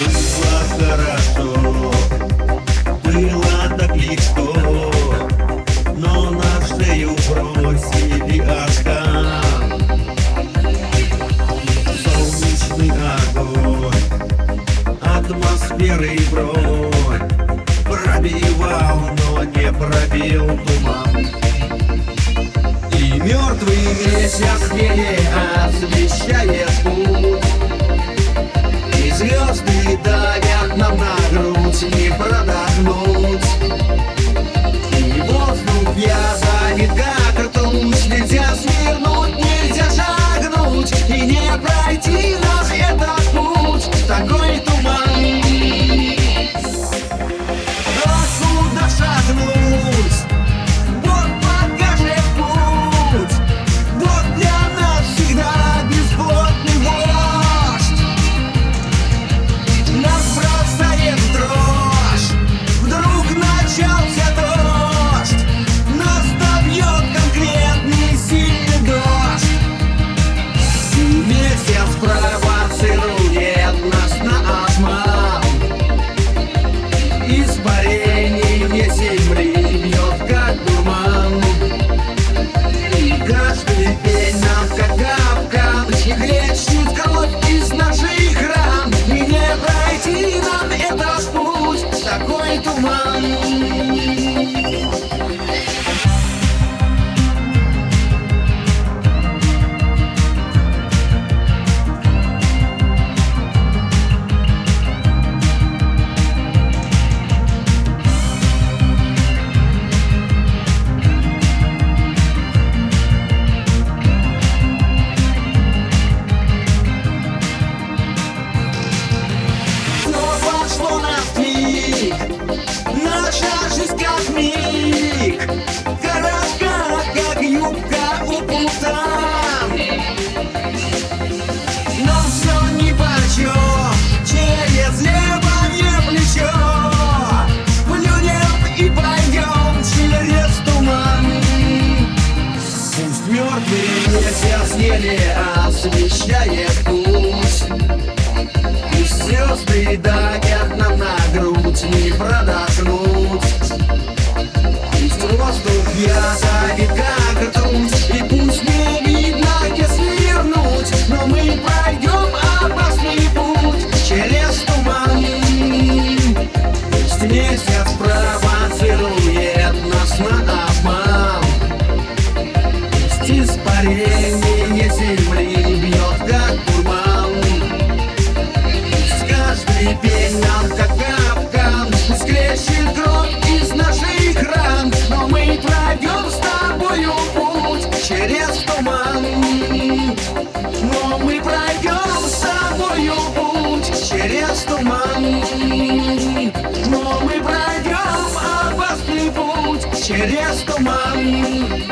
Было хорошо, было так легко, но нас шею бросили окан. Солнечный огонь, атмосферы бронь, пробивал, но не пробил туман. И мертвый месяц не освещает Не продохнуть еле освещает путь. Пусть звезды давят нам на грудь Не продохнуть. Пусть воздух вязает как Испарение земли бьет как дурман. Пусть каждый день нам как капкан Пусть крещет кровь из наших ран Но мы пройдем с тобою путь через туман. Но мы пройдем с тобою путь через туман. Но мы пройдем опасный путь через туман